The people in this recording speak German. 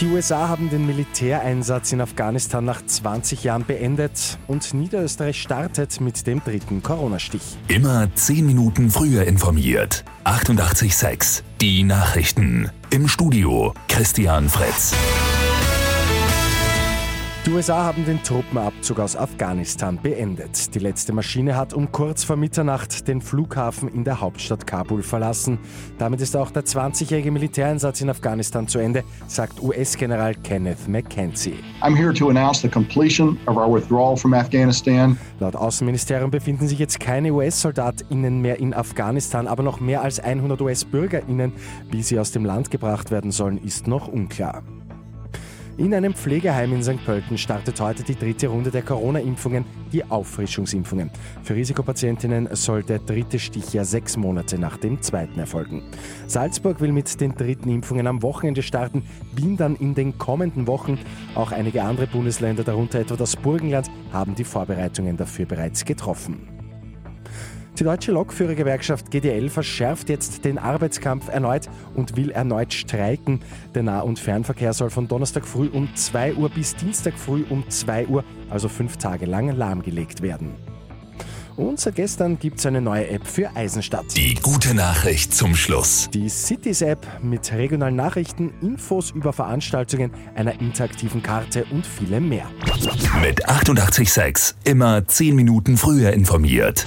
Die USA haben den Militäreinsatz in Afghanistan nach 20 Jahren beendet und Niederösterreich startet mit dem dritten Corona-Stich. Immer 10 Minuten früher informiert. 88.6 Die Nachrichten. Im Studio Christian Fritz. Die USA haben den Truppenabzug aus Afghanistan beendet. Die letzte Maschine hat um kurz vor Mitternacht den Flughafen in der Hauptstadt Kabul verlassen. Damit ist auch der 20-jährige Militäreinsatz in Afghanistan zu Ende, sagt US-General Kenneth McKenzie. I'm here to announce the completion of our withdrawal from Afghanistan. Laut Außenministerium befinden sich jetzt keine US-SoldatInnen mehr in Afghanistan, aber noch mehr als 100 US-BürgerInnen. Wie sie aus dem Land gebracht werden sollen, ist noch unklar. In einem Pflegeheim in St. Pölten startet heute die dritte Runde der Corona-Impfungen, die Auffrischungsimpfungen. Für Risikopatientinnen soll der dritte Stich ja sechs Monate nach dem zweiten erfolgen. Salzburg will mit den dritten Impfungen am Wochenende starten, Wien dann in den kommenden Wochen. Auch einige andere Bundesländer, darunter etwa das Burgenland, haben die Vorbereitungen dafür bereits getroffen. Die deutsche Lokführergewerkschaft GDL verschärft jetzt den Arbeitskampf erneut und will erneut streiken. Der Nah- und Fernverkehr soll von Donnerstag früh um 2 Uhr bis Dienstag früh um 2 Uhr, also fünf Tage lang, lahmgelegt werden. Und seit gestern gibt es eine neue App für Eisenstadt. Die gute Nachricht zum Schluss. Die Cities App mit regionalen Nachrichten, Infos über Veranstaltungen, einer interaktiven Karte und vielem mehr. Mit 88.6 immer 10 Minuten früher informiert.